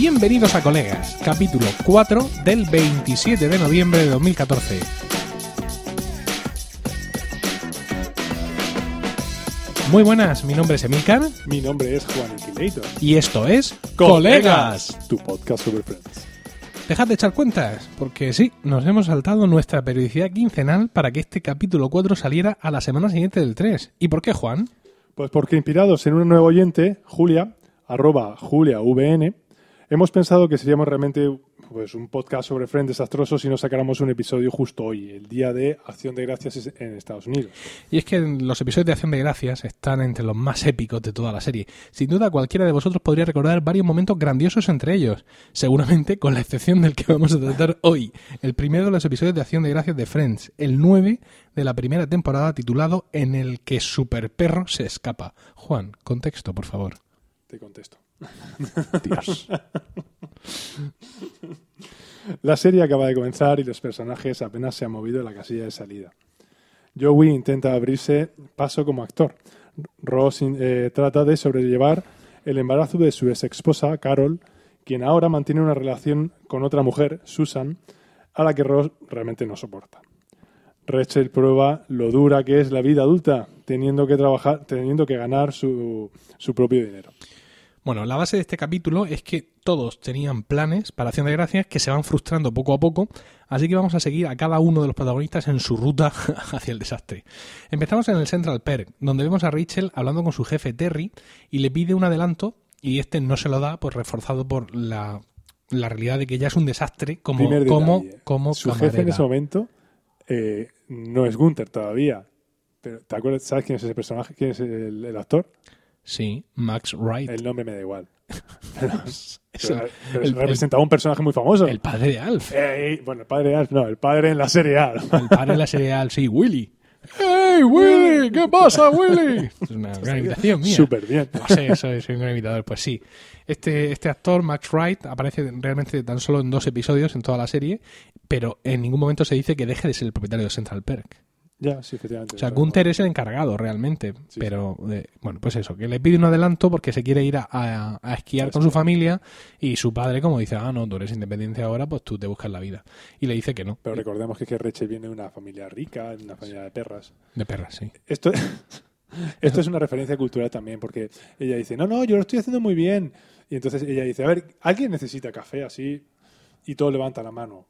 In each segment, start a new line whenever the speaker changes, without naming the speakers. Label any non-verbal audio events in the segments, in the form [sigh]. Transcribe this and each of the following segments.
Bienvenidos a Colegas, capítulo 4 del 27 de noviembre de 2014. Muy buenas, mi nombre es Emilcar
Mi nombre es Juan Inquilator.
y esto es Colegas.
Tu podcast sobre Friends.
Dejad de echar cuentas, porque sí, nos hemos saltado nuestra periodicidad quincenal para que este capítulo 4 saliera a la semana siguiente del 3. ¿Y por qué, Juan?
Pues porque inspirados en un nuevo oyente, Julia, arroba JuliaVN, hemos pensado que seríamos realmente pues, un podcast sobre Friends desastroso si no sacáramos un episodio justo hoy, el día de Acción de Gracias en Estados Unidos.
Y es que los episodios de Acción de Gracias están entre los más épicos de toda la serie. Sin duda, cualquiera de vosotros podría recordar varios momentos grandiosos entre ellos. Seguramente, con la excepción del que vamos a tratar hoy. El primero de los episodios de Acción de Gracias de Friends. El 9 de la primera temporada titulado En el que Super Perro se escapa. Juan, contexto, por favor.
Te contesto. La serie acaba de comenzar y los personajes apenas se han movido de la casilla de salida. Joey intenta abrirse paso como actor. Ross eh, trata de sobrellevar el embarazo de su ex esposa, Carol, quien ahora mantiene una relación con otra mujer, Susan, a la que Ross realmente no soporta. Rachel prueba lo dura que es la vida adulta, teniendo que trabajar, teniendo que ganar su, su propio dinero.
Bueno, la base de este capítulo es que todos tenían planes para Acción de Gracias que se van frustrando poco a poco, así que vamos a seguir a cada uno de los protagonistas en su ruta [laughs] hacia el desastre. Empezamos en el Central Perk, donde vemos a Rachel hablando con su jefe Terry y le pide un adelanto y este no se lo da, pues reforzado por la, la realidad de que ya es un desastre como, como, como
Su
camarera.
jefe en ese momento eh, no es Gunther todavía. Pero, ¿te acuerdas? ¿Sabes quién es ese personaje? ¿Quién es el, el actor?
Sí, Max Wright.
El nombre me da igual. [laughs] Pero,
Es
pero-
el-
pero
el-
representaba un personaje muy famoso.
el padre de Alf.
Eh, bueno, el padre de Alf, no, el padre en la serie A.
El padre de la serie Alf, sí, Willy. ¡Hey, Willy! ¿Qué pasa, Willy? Es una gran [laughs] imitación mía.
Súper bien.
No sé, soy, soy un gran imitador. Pues sí. Este, este actor, Max Wright, aparece realmente tan solo en dos episodios en toda la serie, pero en ningún momento se dice que deje de ser el propietario de Central Perk.
Ya, sí, efectivamente.
O sea, Gunther es el encargado realmente,
Sí,
pero eh, bueno, pues eso, que le pide un adelanto porque se quiere ir a, a- a esquiar con su familia y su padre, como dice, ah, no, tú eres independiente ahora, pues tú te buscas la vida. Y le dice que no,
Pero recordemos que, que Rachel viene de una familia rica, de una familia de perras.
de perras, sí.
Esto, [laughs] esto es una referencia cultural también, porque ella dice, no, no, yo lo estoy haciendo muy bien. Y entonces ella dice, a ver, ¿alguien necesita café así? Y todo levanta la mano.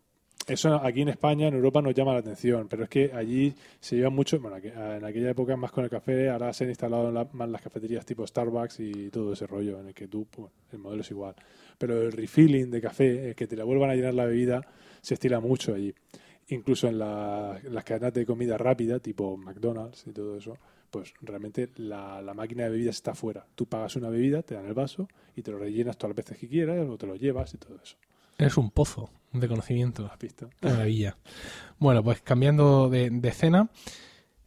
Eso aquí en España, en Europa, nos llama la atención, pero es que allí se lleva mucho, bueno, aquí- en aquella época más con el café, ahora se han instalado la- más las cafeterías tipo Starbucks y todo ese rollo, en el que tú, pues, el modelo es igual. Pero el refilling de café, el que te la vuelvan a llenar la bebida, se estila mucho allí. Incluso en las cadenas de comida rápida, tipo McDonald's y todo eso, pues realmente la, la máquina de bebidas está fuera. Tú pagas una bebida, te dan el vaso y te lo rellenas todas las veces que quieras o te lo llevas y todo eso.
Es un pozo de conocimiento.
¿Has visto?
Qué maravilla. Bueno, pues cambiando de, de escena,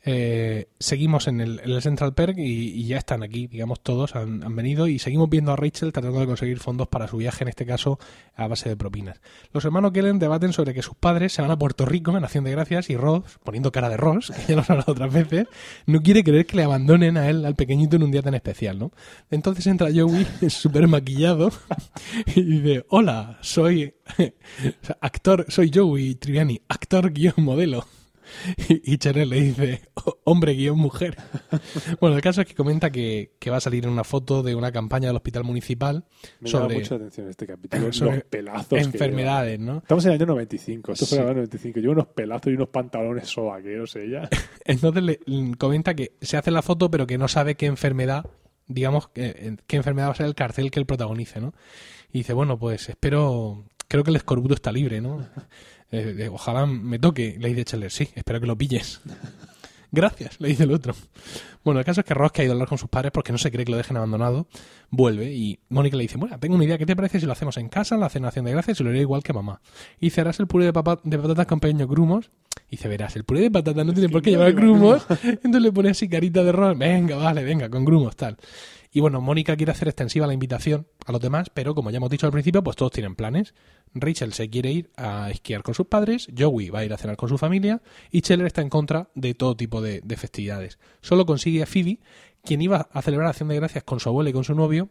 eh, seguimos en el, en el Central Perk y, ya están aquí, digamos, todos han, han venido y seguimos viendo a Rachel tratando de conseguir fondos para su viaje, en este caso a base de propinas. Los hermanos Kellen debaten sobre que sus padres se van a Puerto Rico en Acción de Gracias y Ross, poniendo cara de Ross, que ya lo hemos hablado otras veces, no quiere creer que le abandonen a él, al pequeñito, en un día tan especial, ¿no? Entonces entra Joey [laughs] súper maquillado [laughs] y dice, hola, soy [laughs] actor, soy Joey Triviani, actor guion modelo. Y, y Cheryl le dice, "Oh, hombre guion mujer. Bueno, el caso es que comenta que, que va a salir en una foto de una campaña del hospital municipal
Me
sobre
mucho la atención este capítulo. [laughs]
sobre
los pelazos. que
enfermedades, ¿no?
Estamos en el año 95. Esto fue en el año 95. Lleva unos pelazos y unos pantalones sobaqueros ella. [laughs]
Entonces le, comenta que se hace la foto, pero que no sabe qué enfermedad, digamos, que- qué enfermedad va a ser el cartel que él protagonice, ¿no? Y dice, bueno, pues espero, creo que el escorbuto está libre, ¿no? Eh, ojalá me toque. Le dice Cheller, sí, espero que lo pilles. [laughs] Gracias, le dice el otro. Bueno, el caso es que Ross, que ha ido a hablar con sus padres porque no se cree que lo dejen abandonado, vuelve y Mónica le dice, bueno, tengo una idea, ¿qué te parece si lo hacemos en casa, en la cenación de gracias y lo haré igual que mamá? Y harás el puré de, papa- de patatas con pequeños grumos. Y dice, verás, el puré de patatas no tiene por qué llevar
lleva
grumos. [laughs] Entonces le pone así carita de Ross, venga, vale, venga, con grumos, tal. Y bueno, Mónica quiere hacer extensiva la invitación a los demás, pero como ya hemos dicho al principio, pues todos tienen planes. Rachel se quiere ir a esquiar con sus padres, Joey va a ir a cenar con su familia y Scheller está en contra de todo tipo de, de festividades. Solo consigue a Phoebe, quien iba a celebrar Acción de Gracias con su abuela y con su novio,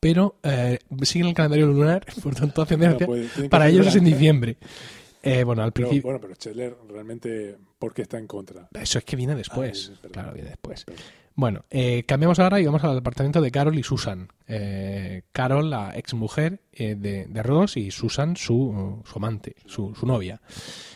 pero eh, siguen el calendario lunar, [laughs] por tanto hacen de
No
gracia.
puede- tiene que
Para ellos es en diciembre. Eh, bueno, al principio...
bueno, pero Chandler realmente, ¿por qué está en contra?
Eso es que viene después.
Ah, es verdad.
claro, viene después.
Perdón.
Bueno, eh, cambiamos ahora y vamos al apartamento de Carol y Susan. Eh, Carol, la ex mujer de, de Ross, y Susan, su, su amante, su, su novia.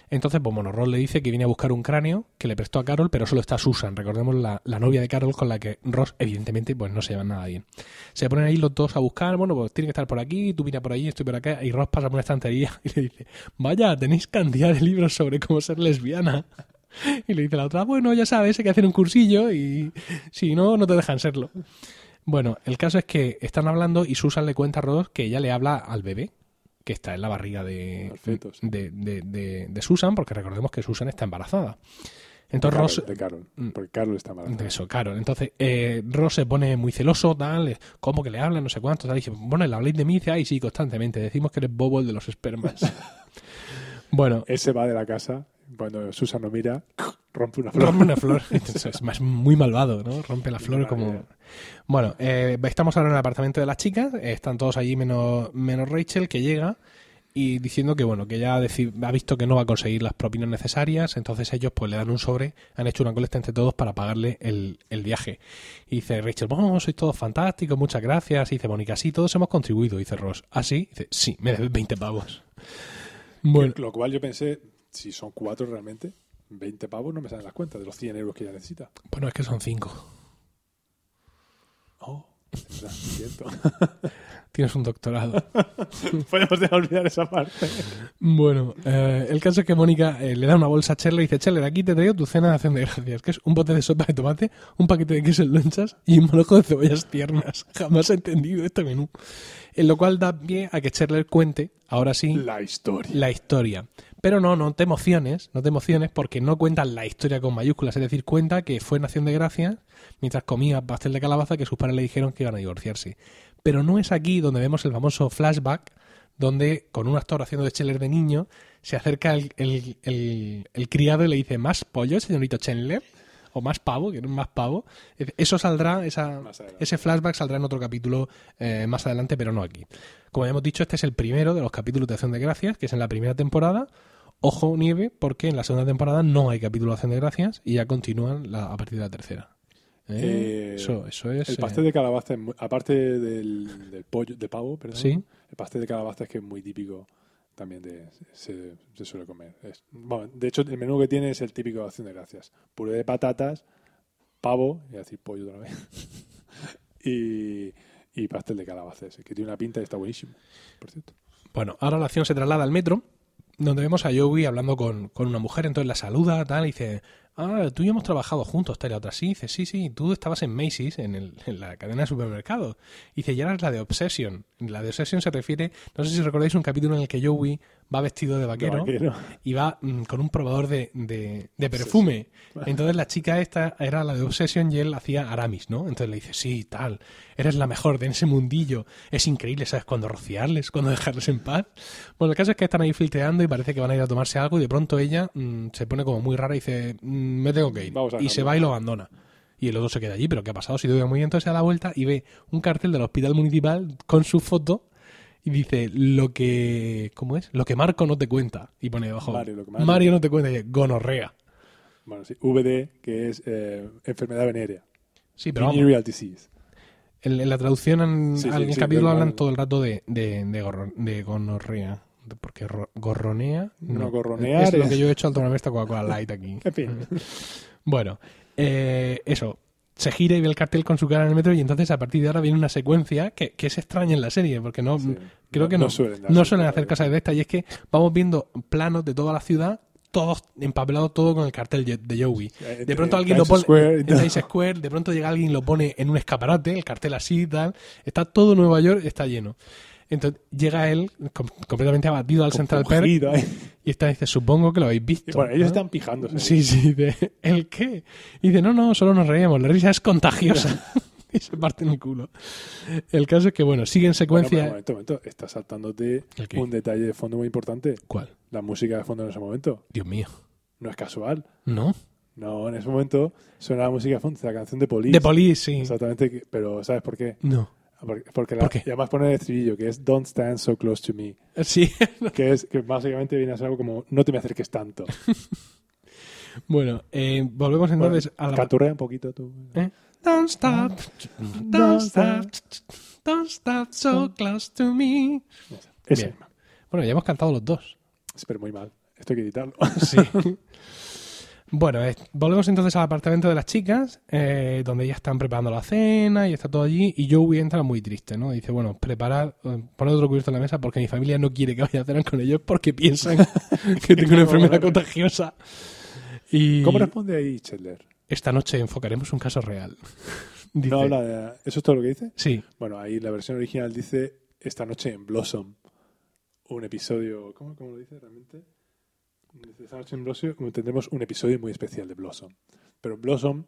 Entonces, pues bueno, Ross le dice que viene a buscar un cráneo que le prestó a Carol, pero solo está Susan, recordemos la, la novia de Carol con la que Ross, evidentemente, pues no se llevan nada bien. Se ponen ahí los dos a buscar, bueno, pues tiene que estar por aquí, tú vienes por allí, estoy por acá, y Ross pasa por una estantería [laughs] y le dice, vaya, tenéis cantidad de libros sobre cómo ser lesbiana. Y le dice la otra, bueno, ya sabes, hay que hacer un cursillo y si no, no te dejan serlo. Bueno, el caso es que están hablando y Susan le cuenta a Ross que ella le habla al bebé, que está en la barriga de,
Al feto, sí.
de, de- de- de Susan, porque recordemos que Susan está embarazada.
De
Entonces
Carol,
Ross...
de Carol,
Mm.
porque Carol está mal.
De eso, claro. Entonces, eh, Ross se pone muy celoso, tal, ¿cómo que le hablan? No sé cuánto, tal. Y dice, bueno, le habléis de mí, y dice, ay, sí, constantemente. Decimos que eres bobo el de los espermas. [laughs] bueno,
Él se va de la casa, cuando Susan lo mira, [laughs] rompe una flor.
rompe una flor. [laughs] Entonces, es más muy malvado, ¿no? Rompe la flor como... Bueno, eh, estamos ahora en el apartamento de las chicas. Están todos allí menos, menos Rachel, que llega y diciendo que bueno que ya ha, visto que no va a conseguir las propinas necesarias entonces ellos pues le dan un sobre han hecho una colecta entre todos para pagarle el, el viaje y dice Rachel bueno sois todos fantásticos muchas gracias y dice Mónica sí todos hemos contribuido dice Ross ¿ah sí? dice sí me debes 20 pavos bueno
Lo cual yo pensé, si son cuatro realmente, 20 pavos no me salen las cuentas de los 100 euros que ella necesita.
bueno es que son 5
Oh, es verdad, cierto. [laughs]
tienes un doctorado [laughs]
Podemos dejar olvidar esa parte.
Bueno, eh, el caso es que Mónica eh, le da una bolsa a Chandler y dice, Chandler, aquí te traigo tu cena de acción de gracias, que es un bote de sopa de tomate, un paquete de queso en lonchas y un manojo de cebollas tiernas. [laughs] Jamás he entendido este menú. En lo cual da pie a que Chandler cuente, ahora sí,
La historia.
la historia. Pero no, no te emociones, no te emociones porque no cuentan la historia con mayúsculas, es decir, cuenta que fue en acción de gracias mientras comía pastel de calabaza que sus padres le dijeron que iban a divorciarse. Pero no es aquí donde vemos el famoso flashback donde con un actor haciendo de Chandler de niño se acerca el, el- el- el criado y le dice ¿más pollo, señorito Chandler? o más pavo, que no más pavo. Eso saldrá, esa, ese flashback saldrá en otro capítulo eh, más adelante, pero no aquí. Como ya hemos dicho, este es el primero de los capítulos de Acción de Gracias, que es en la primera temporada. Ojo, nieve, porque en la segunda temporada no hay capítulo de Acción de Gracias y ya continúan la- a partir de la tercera. ¿Eh?
Eh,
eso, eso es.
El pastel de calabaza, aparte del, del pollo, de pavo, perdón,
Sí.
el pastel de calabaza es que es muy típico también de se, se suele comer. Es- bueno, de hecho, el menú que tiene es el típico de acción de gracias. Puré de patatas, pavo, y decir pollo otra vez, [laughs] y, y pastel de calabaza que tiene una pinta y está buenísimo, por cierto.
Bueno, ahora la acción se traslada al metro, donde vemos a Joey hablando con, con una mujer, entonces la saluda, tal, y dice, ah, tú y yo hemos trabajado juntos, tal, y otra sí, dice, sí, sí, tú estabas en Macy's, en, el- en la cadena de supermercados. Y dice, ya eras la de Obsession. La de Obsession se refiere, no sé si recordáis un capítulo en el que Joey va vestido de vaquero,
De vaquero.
y va mm, con un probador de, de- de perfume. Entonces la chica esta era la de Obsession y él hacía Aramis, ¿no? Entonces le dice, sí, tal, eres la mejor de ese mundillo. Es increíble, ¿sabes? Cuando rociarles, cuando dejarles en paz. Bueno, el caso es que están ahí filtreando y parece que van a ir a tomarse algo y de pronto ella mm, se pone como muy rara y dice, mm, me tengo que ir.
Vamos
y se va y lo abandona. Y el otro se queda allí, pero ¿qué ha pasado? Si iba muy bien, entonces se da la vuelta y ve un cartel del hospital municipal con su foto y dice lo que ¿cómo es? Lo que Marco no te cuenta y pone debajo
Mario, lo que Mario-
Mario no te cuenta y dice, gonorrea.
Bueno, sí, VD, que es eh, enfermedad venérea.
Sí, pero vamos,
Venereal disease.
en, en la traducción en,
Sí, sí,
al
sí,
capítulo hablan todo el rato de, de, de, gorro- de gonorrea. Porque ro- gorronea.
No, gorronear
Es lo que yo he hecho al tomarme esta Coca-Cola Light aquí. [laughs]
En fin.
Bueno, eh, eso. Se gira y ve el cartel con su cara en el metro y entonces a partir de ahora viene una secuencia que, que es extraña en la serie porque no
Sí.
creo que no, no
suelen,
hacer cosas de estas y es que vamos viendo planos de toda la ciudad todos empapelados todo con el cartel de- Joey. De pronto alguien lo pone
Square
en. Times Square, de pronto llega alguien y lo pone en un escaparate, el cartel así y tal. Está todo Nueva York, está lleno. Entonces llega él com- completamente abatido al Central Perk y está dice, supongo que lo habéis visto.
Y Bueno, ellos
¿no?
están pijándose.
Sí, sí, de, ¿el qué? Y dice, no, no, solo nos reíamos, la risa es contagiosa. [laughs] [laughs] y se parte en el culo. El caso es que, bueno, sigue en
Bueno,
secuencia...
pero un momento, momento. Está saltándote un detalle de fondo muy importante.
¿Cuál?
La música de fondo en ese momento.
Dios mío.
No es casual.
¿No?
No, en ese momento suena la música de fondo, la canción de Police.
De Police, sí.
Exactamente. Pero ¿sabes por qué?
No.
Porque, porque la-
¿Por qué?
y además pone el estribillo que es Don't stand so close to me.
Sí.
Que es que básicamente viene a ser algo como no te me acerques tanto. [laughs]
bueno, eh, volvemos entonces a la...
Canturrea un poquito tú.
¿Eh? Don't stop, don't stop, don't stop so close to me. Bien. Bueno, ya hemos cantado los dos.
Pero muy mal. Esto hay que editarlo.
Sí. [laughs] Bueno, eh, volvemos entonces al apartamento de las chicas, eh, donde ya están preparando la cena y está todo allí. Y Joey entra muy triste, ¿no? Dice, bueno, preparad, eh, poned otro cubierto en la mesa porque mi familia no quiere que vaya a cenar con ellos porque piensan [laughs] que tengo una enfermedad contagiosa. Y
¿Cómo responde ahí Chandler?
esta noche enfocaremos un caso real. [laughs] Dice,
No habla de... ¿Eso es todo lo que dice?
Sí,
Bueno, ahí la versión original dice esta noche en Blossom. Un episodio... ¿Cómo, cómo lo dice realmente? Blossom tendremos un episodio muy especial de Blossom. Pero Blossom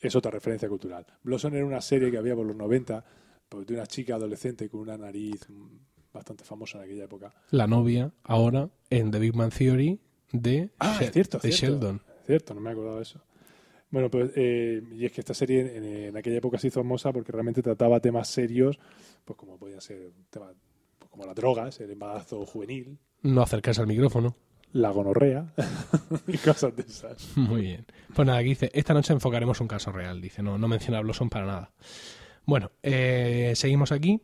es otra referencia cultural. Blossom era una serie que había por los 90 pues, de una chica adolescente con una nariz bastante famosa en aquella época.
la novia ahora en The Big Man Theory de,
Ah, es cierto,
de
cierto.
Sheldon.
Cierto, no me he acordado de eso. Bueno, pues, eh, y es que esta serie en, en aquella época se hizo famosa porque realmente trataba temas serios, pues como podían ser temas pues, como las drogas, el embarazo juvenil,
No acercarse al micrófono.
La gonorrea [laughs] y cosas de esas.
Muy bien. Pues nada, aquí dice, esta noche enfocaremos un caso real. Dice, no, no menciona Blossom para nada. Bueno, eh, seguimos aquí.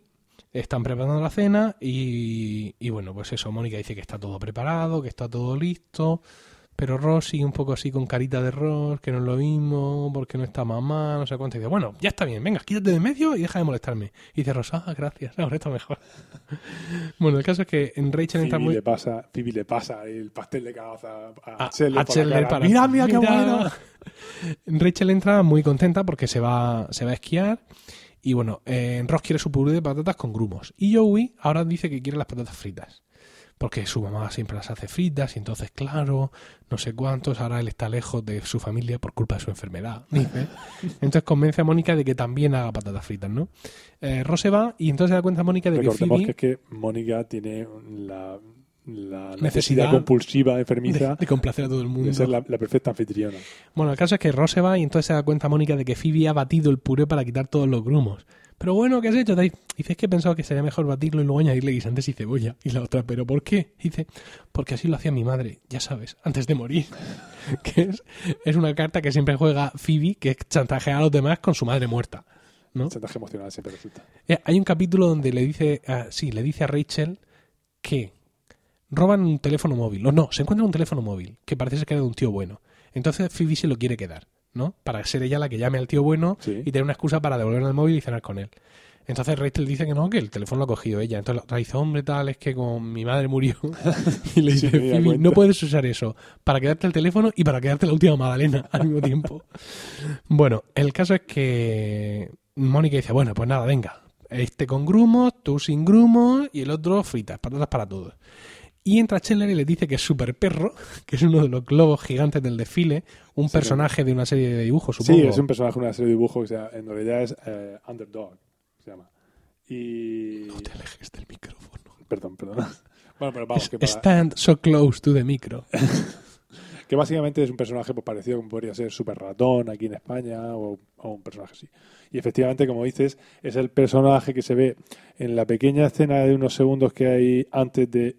Están preparando la cena y, y bueno, pues eso, Mónica dice que está todo preparado, que está todo listo, pero Ross sigue un poco así con carita de Ross, que no es lo mismo, porque no está mamá, no sé cuánto. Y dice, bueno, ya está bien, venga, quítate de medio y deja de molestarme. Y dice Ross, ah, gracias, ahora está mejor. [laughs] bueno, el caso es que en Rachel entra muy...
le pasa, Phoebe le pasa el pastel de calabaza a,
a-
Chandler
para-
Mira, mira qué bueno. [laughs]
Rachel entra muy contenta porque se va, se va a esquiar. Y bueno, eh, Ross quiere su puré de patatas con grumos. Y Joey ahora dice que quiere las patatas fritas. Porque su mamá siempre las hace fritas y entonces, claro, no sé cuántos, ahora él está lejos de su familia por culpa de su enfermedad, dice. Entonces convence a Mónica de que también haga patatas fritas, ¿no? Eh, Ross se va y entonces se da cuenta Mónica de que Phoebe...
que es que Mónica tiene la, la necesidad,
Necesidad
compulsiva, enfermiza,
de, de complacer a todo el mundo.
de ser la, la perfecta anfitriona.
Bueno, el caso es que Ross se va y entonces se da cuenta Mónica de que Phoebe ha batido el puré para quitar todos los grumos. Pero bueno, ¿qué has hecho? Dice, es que he pensado que sería mejor batirlo y luego añadirle guisantes y cebolla. Y la otra, ¿pero por qué? Dice, porque así lo hacía mi madre, ya sabes, antes de morir. [laughs] que es, es una carta que siempre juega Phoebe, que es chantajear a los demás con su madre muerta. ¿no?
Chantaje emocional siempre resulta.
Eh, Hay un capítulo donde le dice, a- sí, le dice a Rachel que roban un teléfono móvil. O no, se encuentra un teléfono móvil, que parece ser que era de un tío bueno. Entonces Phoebe se lo quiere quedar, ¿no? Para ser ella la que llame al tío bueno
Sí.
y tener una excusa para devolverle el móvil y cenar con él. Entonces Rachel dice que no, que el teléfono lo ha cogido ella. Entonces la otra dice, hombre, tal, es que con mi madre murió. [laughs] y le dice, no puedes usar eso para quedarte el teléfono y para quedarte la última magdalena al mismo tiempo. [laughs] bueno, el caso es que Mónica dice, bueno, pues nada, venga. Este con grumos, tú sin grumos y el otro fritas, patatas para todos. Y entra Chandler y le dice que es Super Perro, [laughs] que es uno de los globos gigantes del desfile, un
Sí,
personaje de una serie de dibujos, supongo.
Sí, es un personaje de una serie de dibujos que sea, en realidad es eh, Underdog, se llama. Y...
No te alejes del micrófono.
Perdón, perdón. [laughs] Bueno, pero vamos, que, para-
Stand so close to the micro. [laughs]
que básicamente es un personaje pues, parecido como podría ser Super Ratón aquí en España o, o un personaje así. Y efectivamente, como dices, es el personaje que se ve en la pequeña escena de unos segundos que hay antes de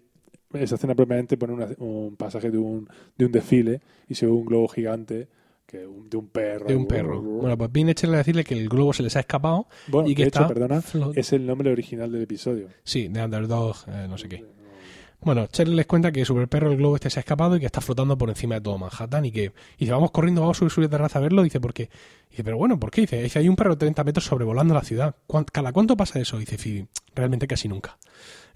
esa escena propiamente pone una- un pasaje de un, de un desfile y se ve un globo gigante que un- de un perro.
De un perro. Bueno, pues viene Chandler a decirle que el globo se les ha escapado
Bueno,
y que
de
está
perdona, es el nombre original del episodio.
Sí, de Underdog, eh, no sé qué. Bueno, Cheryl les cuenta que Super Perro, el globo este, se ha escapado y que está flotando por encima de todo Manhattan y que y dice, vamos corriendo, vamos a subir, subir de terraza a verlo. Dice, ¿por qué? Dice, pero bueno, ¿por qué? Dice, dice, hay un perro de 30 metros sobrevolando la ciudad. ¿Cuán- ¿Cada cuánto pasa eso? Dice Phoebe, realmente casi nunca.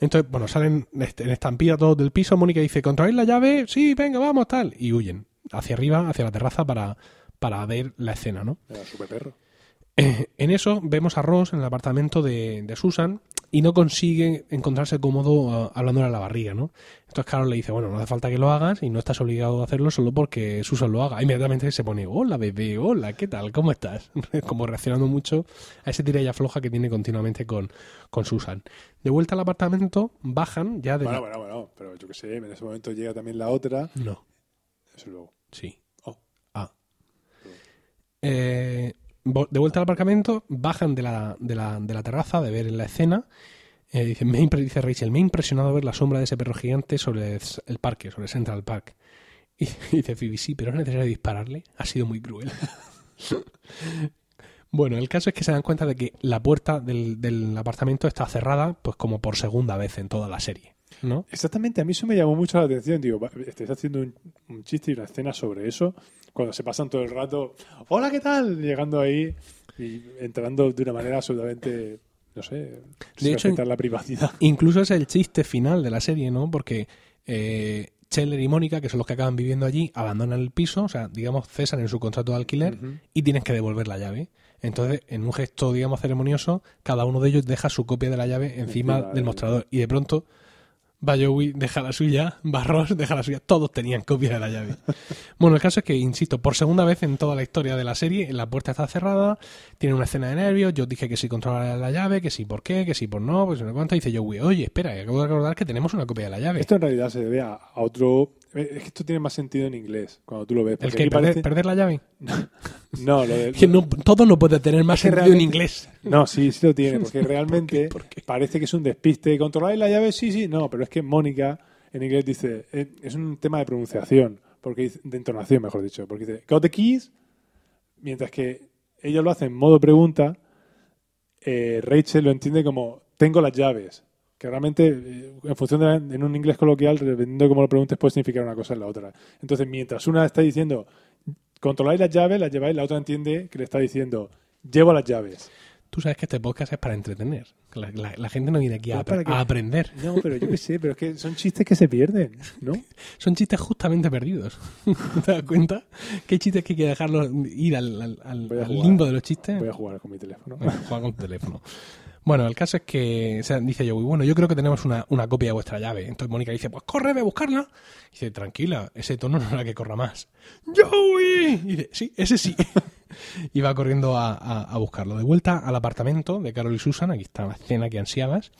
Entonces, bueno, salen en estampida todos del piso. Mónica dice, ¿controláis la llave? Sí, venga, vamos, tal. Y huyen hacia arriba, hacia la terraza para, para ver la escena, ¿no?
Era Super Perro.
Eh, en eso vemos a Ross en el apartamento de, de Susan y no consigue encontrarse cómodo uh, hablándole a la barriga, ¿no? Entonces Carol le dice, bueno, no hace falta que lo hagas y no estás obligado a hacerlo solo porque Susan lo haga. Inmediatamente se pone, hola bebé, hola, ¿qué tal? ¿Cómo estás? [laughs] Como reaccionando mucho a ese tira y afloja que tiene continuamente con, con Susan. De vuelta al apartamento, bajan ya de...
Bueno, bueno, bueno, pero yo qué sé, en ese momento llega también la otra.
No,
Eso luego.
sí.
Oh.
Ah. Eh, de vuelta al aparcamiento, bajan de la, de la, de la terraza de ver la escena. Eh, dice, me dice Rachel, me ha impresionado ver la sombra de ese perro gigante sobre el, parque, sobre Central Park. [laughs] Y, dice Phoebe, sí, pero es necesario dispararle. Ha sido muy cruel. [laughs] bueno, el caso es que se dan cuenta de que la puerta del, del apartamento está cerrada, pues como por segunda vez en toda la serie. ¿No?
Exactamente, a mí eso me llamó mucho la atención. Digo, va, estáis haciendo un, un chiste y una escena sobre eso, cuando se pasan todo el rato, hola, ¿qué tal? Llegando ahí y entrando de una manera absolutamente, no sé, sin
hecho,
la privacidad. [laughs]
Incluso es el chiste final de la serie, ¿no? Porque eh, y Mónica, que son los que acaban viviendo allí, abandonan el piso, o sea, digamos, cesan en su contrato de alquiler y tienen que devolver la llave. Entonces, en un gesto, digamos, ceremonioso, cada uno de ellos deja su copia de la llave encima,
Encima
del
del-
mostrador. Y de pronto, Joey, deja la suya, va Ross, deja la suya. Todos tenían copia de la llave. [laughs] bueno, el caso es que, insisto, por segunda vez en toda la historia de la serie, la puerta está cerrada, tiene una escena de nervios. Yo dije que sí controlar la llave, que sí por qué, que sí por no, pues no cuánto. Dice Joey, oye, espera, acabo de recordar que tenemos una copia de la llave.
Esto en realidad se debe a, a otro... Es que esto tiene más sentido en inglés, cuando tú lo ves.
¿El que perder,
parece-
perder la llave? [laughs]
No, lo de-
Que no, todo no puede tener más sentido en inglés.
No, sí, sí lo tiene, [laughs] porque realmente
¿Por qué?
parece que es un despiste. ¿Controláis la llave? Sí, sí, no, pero es que Mónica en inglés dice, eh, es un tema de pronunciación, porque de entonación, mejor dicho, porque dice, got the keys, mientras que ella lo hace en modo pregunta, eh, Rachel lo entiende como, tengo las llaves. Que realmente, eh, en función de la- en un inglés coloquial, dependiendo de cómo lo preguntes, puede significar una cosa en la otra. Entonces, mientras una está diciendo, controláis las llaves, las lleváis, la otra entiende que le está diciendo, llevo las llaves.
Tú sabes que este podcast es para entretener. La, la- la gente no viene aquí a,
que-
aprender.
No, pero yo qué sé, pero es que son chistes que se pierden, ¿no? [laughs]
Son chistes justamente perdidos. [laughs] ¿Te das cuenta? Hay chistes que hay que dejarlos ir al, limbo de los chistes.
Voy a jugar con mi teléfono.
Venga, juega con tu teléfono. [laughs] Bueno, el caso es que dice Joey, bueno, yo creo que tenemos una, una copia de vuestra llave. Entonces Mónica dice, pues corre, ve a buscarla. Dice, tranquila, ese tono no era que corra más. ¡Joey! [laughs] Y dice, sí, ese sí. [laughs] y va corriendo a, a- a buscarlo. De vuelta al apartamento de Carol y Susan, aquí está la escena que ansiabas.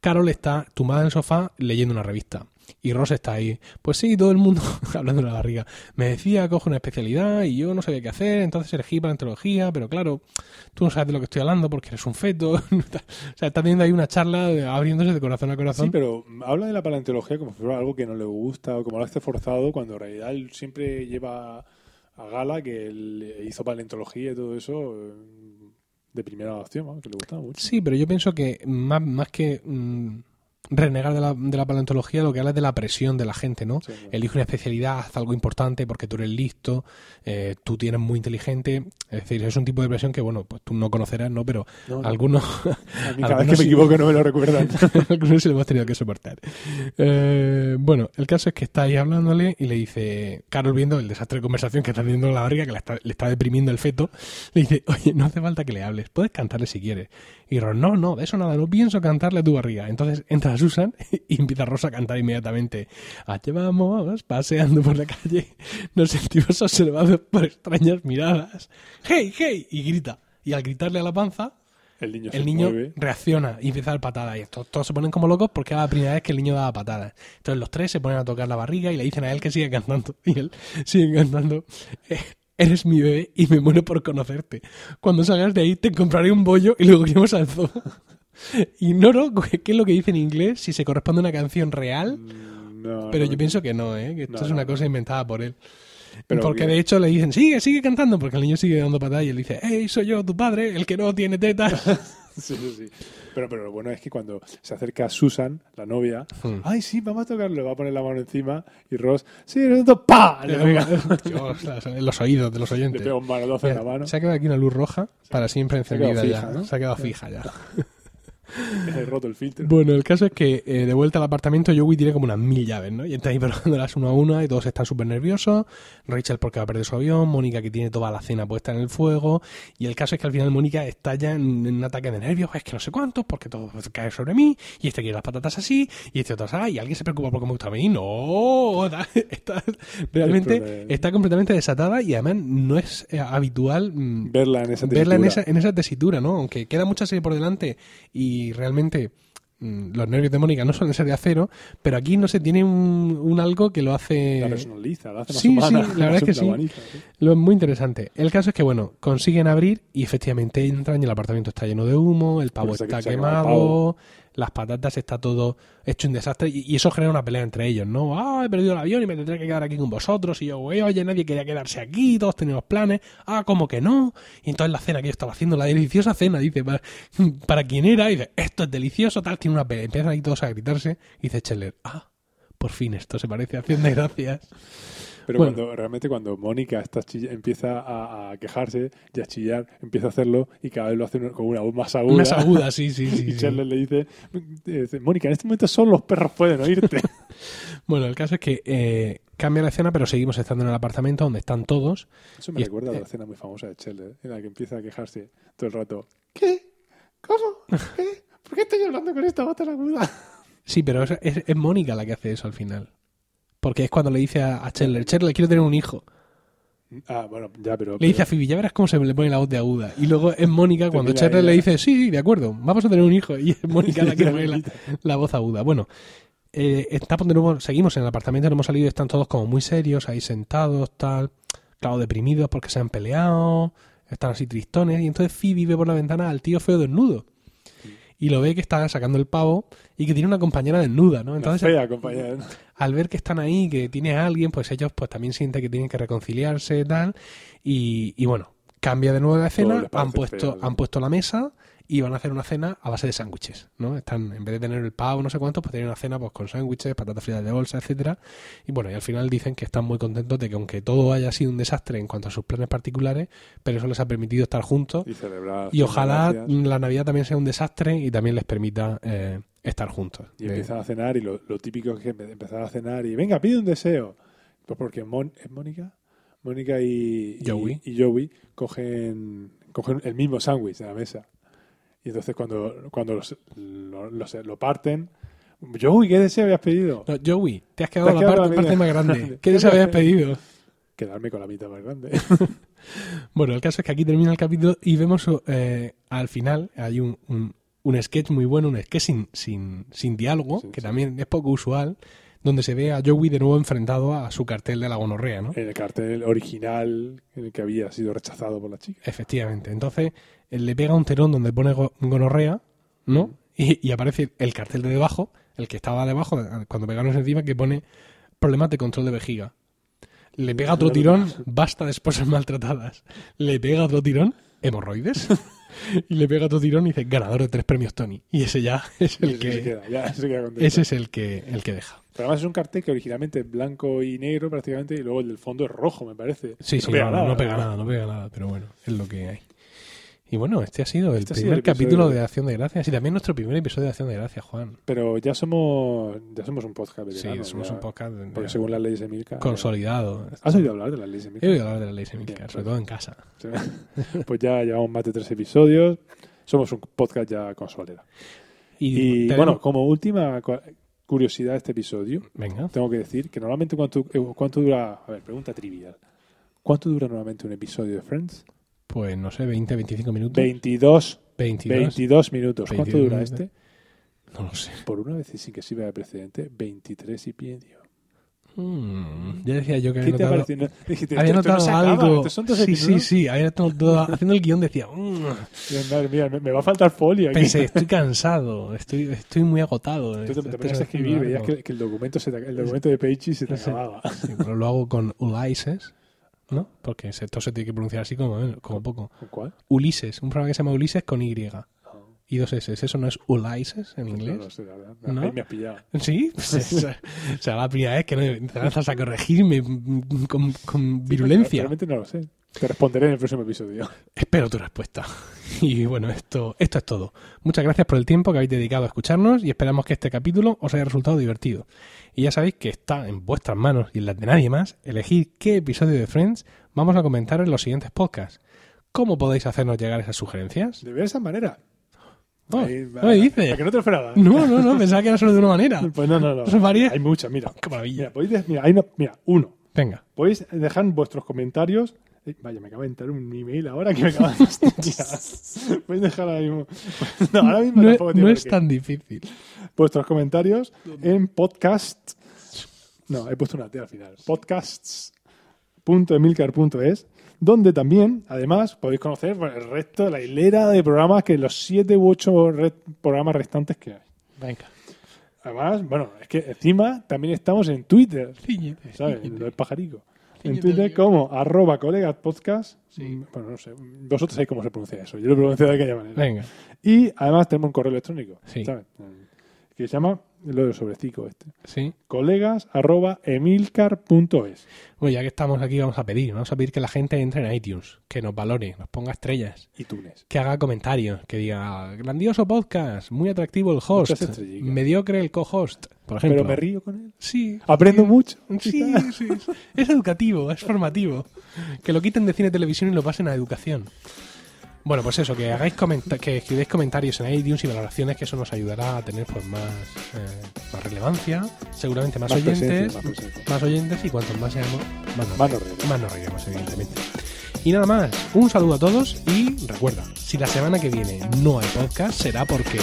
Carol está tumbada en el sofá leyendo una revista. Y Ross está ahí. Pues sí, todo el mundo, [laughs] hablando de la barriga, me decía, coge una especialidad y yo no sabía qué hacer, entonces elegí paleontología, pero claro, tú no sabes de lo que estoy hablando porque eres un feto. o sea, está teniendo ahí una charla de- abriéndose de corazón a corazón.
Sí, pero habla de la paleontología como si fuera algo que no le gusta o como lo hace forzado, cuando en realidad él siempre lleva a gala que él hizo paleontología y todo eso eh, de primera opción, ¿no? que le gustaba mucho.
Sí, pero yo pienso que más, más que mm, renegar de la, de la paleontología, lo que habla es de la presión de la gente, ¿no?
Sí.
Elige una especialidad, haz algo importante porque tú eres listo, eh, tú tienes muy inteligente. Es decir, es un tipo de presión que, bueno, pues tú no conocerás, ¿no? Pero
No, no.
algunos,
A mí [laughs] cada vez que me
sí.
equivoco no me lo recuerdan. [laughs]
algunos se lo hemos tenido que soportar. Eh, bueno, el caso es que está ahí hablándole y le dice, Carol viendo el desastre de conversación que está teniendo la barriga, que la está- le está deprimiendo el feto, le dice, oye, no hace falta que le hables, puedes cantarle si quieres. Y Ron, no, no, de eso nada, no pienso cantarle a tu barriga. Entonces entra Susan [laughs] y empieza Rosa a cantar inmediatamente. Allí vamos, paseando por la calle, nos sentimos observados por extrañas miradas. ¡Hey, hey! Y grita. Y al gritarle a la panza,
El niño
el niño reacciona y empieza a dar patadas. Y estos todos se ponen como locos porque era la primera vez que el niño daba patadas. Entonces los tres se ponen a tocar la barriga y le dicen a él que sigue cantando. Y él sigue cantando. "Eh, Eres mi bebé y me muero por conocerte. Cuando salgas de ahí te compraré un bollo y luego iremos al zoo. [laughs] Ignoro qué es lo que dice en inglés, si se corresponde a una canción real,
Mm, no,
pero
no.
yo pienso que no, ¿eh? que esto es una cosa inventada por él.
Pero
porque
que-
de hecho le dicen, sigue, sigue cantando, porque el niño sigue dando patadas y él dice, hey, soy yo, tu padre, el que no tiene tetas. [laughs] [laughs]
Sí, sí, sí. Pero, pero lo bueno es que cuando se acerca a Susan, la novia,
Hmm.
ay, sí, vamos a tocarlo, le va a poner la mano encima y Ross, sí, nosotros, ¡pa! Le [laughs] pega,
Dios, en los oídos de los
le
oyentes.
pega un manotazo en la mano.
Se ha quedado aquí una luz roja para siempre
Se ha quedado
encendida
fija,
ya.
¿no?
Se ha quedado fija ya. [laughs]
He roto el filtro.
Bueno, el caso es que eh, de vuelta al apartamento Joey tiene como unas mil llaves, ¿no? Y está ahí [laughs] probándolas una a una y todos están súper nerviosos. Rachel porque va a perder su avión, Mónica que tiene toda la cena puesta en el fuego. Y el caso es que al final Mónica estalla en, en un ataque de nervios, es que no sé cuántos, porque todo cae sobre mí, y este quiere las patatas así, y este otro así, y alguien se preocupa porque me gusta a mí. No, [laughs] está, realmente está completamente desatada y además no es eh, habitual mm,
Verla en esa
verla en esa, en esa tesitura, ¿no? Aunque queda mucha serie por delante y realmente mm, los nervios de Mónica no suelen ser de acero, pero aquí no sé, tiene un, un algo que lo hace...
La personaliza, la hace más
Sí,
humana.
sí, la verdad es [laughs] que sí. Lo es muy interesante. El caso es que, bueno, consiguen abrir y efectivamente entran y el apartamento está lleno de humo, el pavo está
quemado.
Las patatas está todo hecho un desastre y, eso genera una pelea entre ellos, ¿no? Ah, he perdido el avión y me tendré que quedar aquí con vosotros y yo, "Oye, oye, nadie quería quedarse aquí, todos teníamos planes, ah, ¿cómo que no? Y entonces la cena que yo estaba haciendo, la deliciosa cena, dice, para, para quién era, y dice, esto es delicioso, tal, tiene una pelea, empiezan ahí todos a gritarse y dice Scheller, ah, por fin esto se parece a Acción de Gracias.
Pero
Bueno.
cuando realmente cuando Mónica está chilla- empieza a, a quejarse y a chillar, empieza a hacerlo y cada vez lo hace con una voz más aguda.
Más aguda, sí, sí, [laughs] sí.
Y
sí.
Chandler le dice, dice, Mónica, en este momento solo los perros pueden oírte. [laughs]
Bueno, el caso es que eh, cambia la escena, pero seguimos estando en el apartamento donde están todos.
Eso me
Y-
recuerda a
eh.
la escena muy famosa de Chandler, en la que empieza a quejarse todo el rato. ¿Qué? ¿Cómo? ¿Qué? ¿Por qué estoy hablando con esta voz tan aguda?
Sí, pero es, es- es Mónica la que hace eso al final. Porque es cuando le dice a, a Chandler, Chandler, quiero tener un hijo.
Ah, bueno, ya, pero...
Le dice a Phoebe, ya verás cómo se le pone la voz de aguda. Y luego es Mónica cuando Chandler le dice, sí, de acuerdo, vamos a tener un hijo. Y es [laughs] Mónica la que pone la, la voz aguda. Bueno, eh, estamos de nuevo, seguimos en el apartamento, no hemos salido están todos como muy serios, ahí sentados, tal, claro, deprimidos porque se han peleado, están así tristones. Y entonces Phoebe ve por la ventana al tío feo desnudo. Y lo ve que está sacando el pavo y que tiene una compañera desnuda, ¿no? Entonces,
fea compañera.
al ver que están ahí, que tiene a alguien, pues ellos pues también sienten que tienen que reconciliarse y tal. Y, y bueno, cambia de nuevo la escena, han puesto,
feo, ¿no?
han puesto la mesa y van a hacer una cena a base de sándwiches, ¿no? Están, en vez de tener el pavo, no sé cuántos, pues tienen una cena pues con sándwiches, patatas fritas de bolsa, etcétera. Y bueno, y al final dicen que están muy contentos de que aunque todo haya sido un desastre en cuanto a sus planes particulares, pero eso les ha permitido estar juntos
Y celebrar.
y ojalá
gracias.
la Navidad también sea un desastre y también les permita eh, estar juntos.
Y
De-
empiezan a cenar y lo, lo típico es que empe- empezar a cenar y venga, pide un deseo. Pues porque Mon- ¿es Mónica? Mónica y, y-
Joey.
y Joey cogen, cogen el mismo sándwich de la mesa. Y entonces cuando, cuando los- lo, los- lo parten, Joey, ¿qué deseo habías pedido?
No, Joey, te has quedado
Te has
la
quedado
parte,
la
parte
mitad.
más grande. [laughs] ¿Qué les habías pedido?
Quedarme con la mitad más grande. [laughs]
Bueno, el caso es que aquí termina el capítulo y vemos eh, al final, hay un, un, un sketch muy bueno, un sketch sin, sin, sin diálogo,
Sí,
que
sí.
también es poco usual, donde se ve a Joey de nuevo enfrentado a su cartel de la gonorrea, ¿no?
en el cartel original en el que había sido rechazado por la chica.
Efectivamente. Entonces, le pega un terón donde pone go- gonorrea, ¿no?
Mm.
Y, y aparece el cartel de debajo, el que estaba debajo, cuando pegaron encima, que pone problemas de control de vejiga. Le pega otro tirón, basta de esposas maltratadas. Le pega otro tirón, hemorroides. [laughs] y le pega otro tirón y dice, ganador de tres premios Tony. Y ese ya [laughs] es el que,
queda, ya se queda contento.
ese es el que, el que deja.
Pero además es un cartel que originalmente es blanco y negro prácticamente y luego el del fondo es rojo, me parece.
Sí,
No
sí,
pega
no, no pega nada, no pega nada, pero bueno, es lo que hay. Y bueno, este ha sido el
Este
primer
el
capítulo
de-
de Acción de Gracias y también nuestro primer episodio de Acción de Gracias, Juan.
Pero ya somos ya somos un podcast
Sí,
veterano.
somos
ya,
un podcast de-
Porque según las leyes de Milka...
consolidado.
¿Has oído hablar de las leyes de
He
Milka?
oído hablar de la ley Semilcar,
Bien,
sobre
pues.
todo en casa. [laughs]
Pues ya llevamos más de tres episodios. Somos un podcast ya consolera. Y,
tenemos-
bueno, como última cu- curiosidad de este episodio,
venga,
tengo que decir que normalmente cuánto, eh, cuánto dura... A ver, pregunta trivial. ¿Cuánto dura normalmente un episodio de Friends?
Pues no sé, 20, 25 minutos.
22,
22.
22 minutos. ¿Cuánto
22
dura
minutos.
este?
No lo sé.
Por una vez y sin que sirva de precedente, 23 y medio.
Mm, ya decía yo que
¿Qué
había notado?
No, [laughs] dijiste,
había
no acaba,
algo.
estos son 12
Sí, sí, sí. Había notado- [laughs] haciendo el guion decía, mm,
Madre mía, me, me va a faltar folio aquí.
pensé, estoy [laughs] cansado, estoy, estoy muy agotado.
Tú te, ponías a escribir,
haciendo
veías
algo.
que, que el documento se te- el documento de Page se te
Sí.
acababa.
Sí, pero lo hago con Ulises, ¿no? Porque esto se tiene que pronunciar así como, como poco.
¿Con cuál?
Ulises, un programa que se llama Ulises con Y y dos S. ¿Eso no es Ulises en
No,
inglés?
no sé, la verdad.
¿No?
Ahí me has pillado.
¿Sí? [laughs] Pues es- o sea, la primera vez que no te lanzas a corregirme con, con virulencia.
Realmente no lo sé. Te responderé en el próximo episodio.
Espero tu respuesta. [laughs] Y bueno, esto, esto es todo. Muchas gracias por el tiempo que habéis dedicado a escucharnos y esperamos que este capítulo os haya resultado divertido. Y ya sabéis que está en vuestras manos y en las de nadie más elegir qué episodio de Friends vamos a comentar en los siguientes podcasts. ¿Cómo podéis hacernos llegar esas sugerencias?
De esa manera.
Oh,
Ahí,
no me dices.
¿A que no te esperaba?
No, no, no, pensaba que era solo de una manera. [laughs]
Pues no, no, no.
Son varias.
Hay muchas, mira. [laughs]
Qué maravilla.
Mira, podéis, mira, hay una- mira, uno.
Venga.
Podéis dejar vuestros comentarios Vaya, me acaba de entrar un email ahora que me acaba de fastidiar. [laughs] Puedes dejar ahora mismo. [laughs] No, ahora mismo
No,
tampoco
es- no tan difícil.
Vuestros comentarios en podcast. No, he puesto una T al final. Podcasts.emilcar.es, donde también, además, podéis conocer el resto de la hilera de programas que los siete u ocho re- programas restantes que hay.
Venga.
Además, bueno, es que encima también estamos en Twitter,
Ciñete,
¿sabes? Lo del pajarico. En Twitter como arroba colegas podcast.
Sí.
Bueno, no sé. Vosotros sabéis cómo se pronuncia eso. Yo lo pronuncio de aquella manera.
Venga.
Y además tenemos un correo electrónico,
Sí.
¿sabes? Que se llama lo del sobrecico este.
Sí.
Colegas arroba emilcar.es.
Bueno, ya que estamos aquí, vamos a pedir. Vamos a pedir que la gente entre en iTunes, que nos valore, nos ponga estrellas,
Y Tunes.
que haga comentarios, que diga grandioso podcast, muy atractivo el host, mediocre el co-host, por ejemplo.
Pero me río con él.
Sí.
Aprendo
sí.
mucho.
Sí, sí. Es educativo, es formativo. Que lo quiten de cine y televisión y lo pasen a educación. Bueno, pues eso, que hagáis que escribáis comentarios en iTunes y valoraciones, que eso nos ayudará a tener pues más, eh, más relevancia, seguramente más,
Más
oyentes, más oyentes y cuantos más seamos, más nos,
Más nos reiremos.
más nos reiremos, evidentemente. Y nada más, un saludo a todos y recuerda, si la semana que viene no hay podcast será porque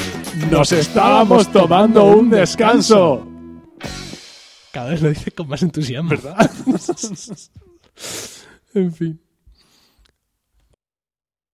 ¡Nos estábamos tomando un descanso!
cada vez lo dice con más entusiasmo.
¿Verdad? [laughs]
en fin.